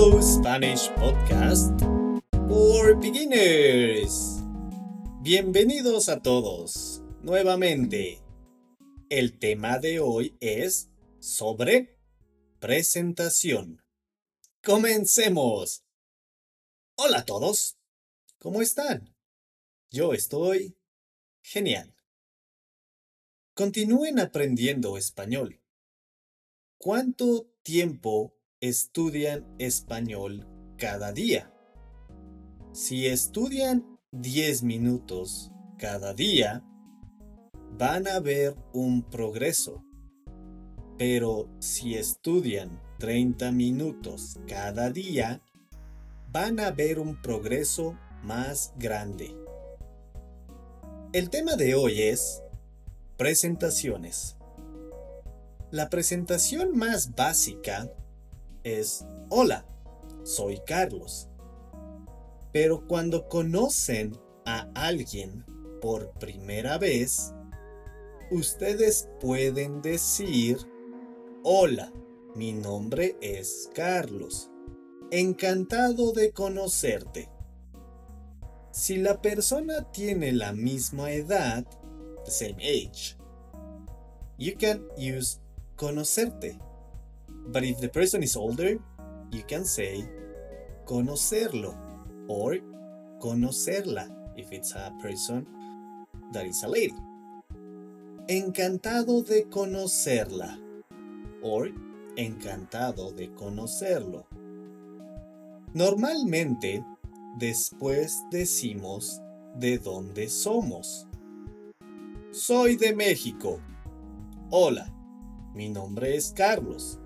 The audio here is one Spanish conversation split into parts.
Hello Spanish Podcast for Beginners. Bienvenidos a todos nuevamente. El tema de hoy es sobre presentación. Comencemos. Hola a todos. ¿Cómo están? Yo estoy genial. Continúen aprendiendo español. ¿Cuánto tiempo estudian español cada día? Si estudian 10 minutos cada día, van a ver un progreso. Pero si estudian 30 minutos cada día, van a ver un progreso más grande. El tema de hoy es presentaciones. La presentación más básica es Hola, soy Carlos. Pero cuando conocen a alguien por primera vez, ustedes pueden decir Hola, mi nombre es Carlos. Encantado de conocerte. Si la persona tiene la misma edad, the same age, you can use conocerte. But if the person is older, you can say conocerlo or conocerla if it's a person that is a lady. Encantado de conocerla or encantado de conocerlo. Normalmente, después decimos de dónde somos. Soy de México. Hola, mi nombre es Carlos.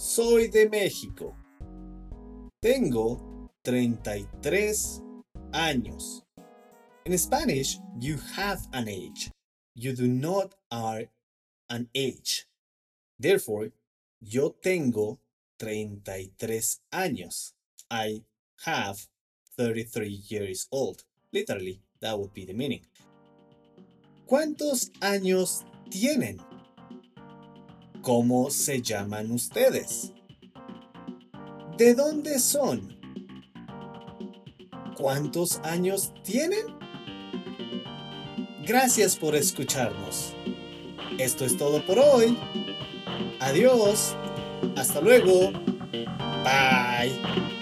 Soy de México. Tengo 33 años. In Spanish, you have an age. You do not are an age. Therefore, yo tengo 33 años. I have 33 years old. Literally, that would be the meaning. ¿Cuántos años tienen? ¿Cómo se llaman ustedes? ¿De dónde son? ¿Cuántos años tienen? Gracias por escucharnos. Esto es todo por hoy. Adiós. Hasta luego. Bye.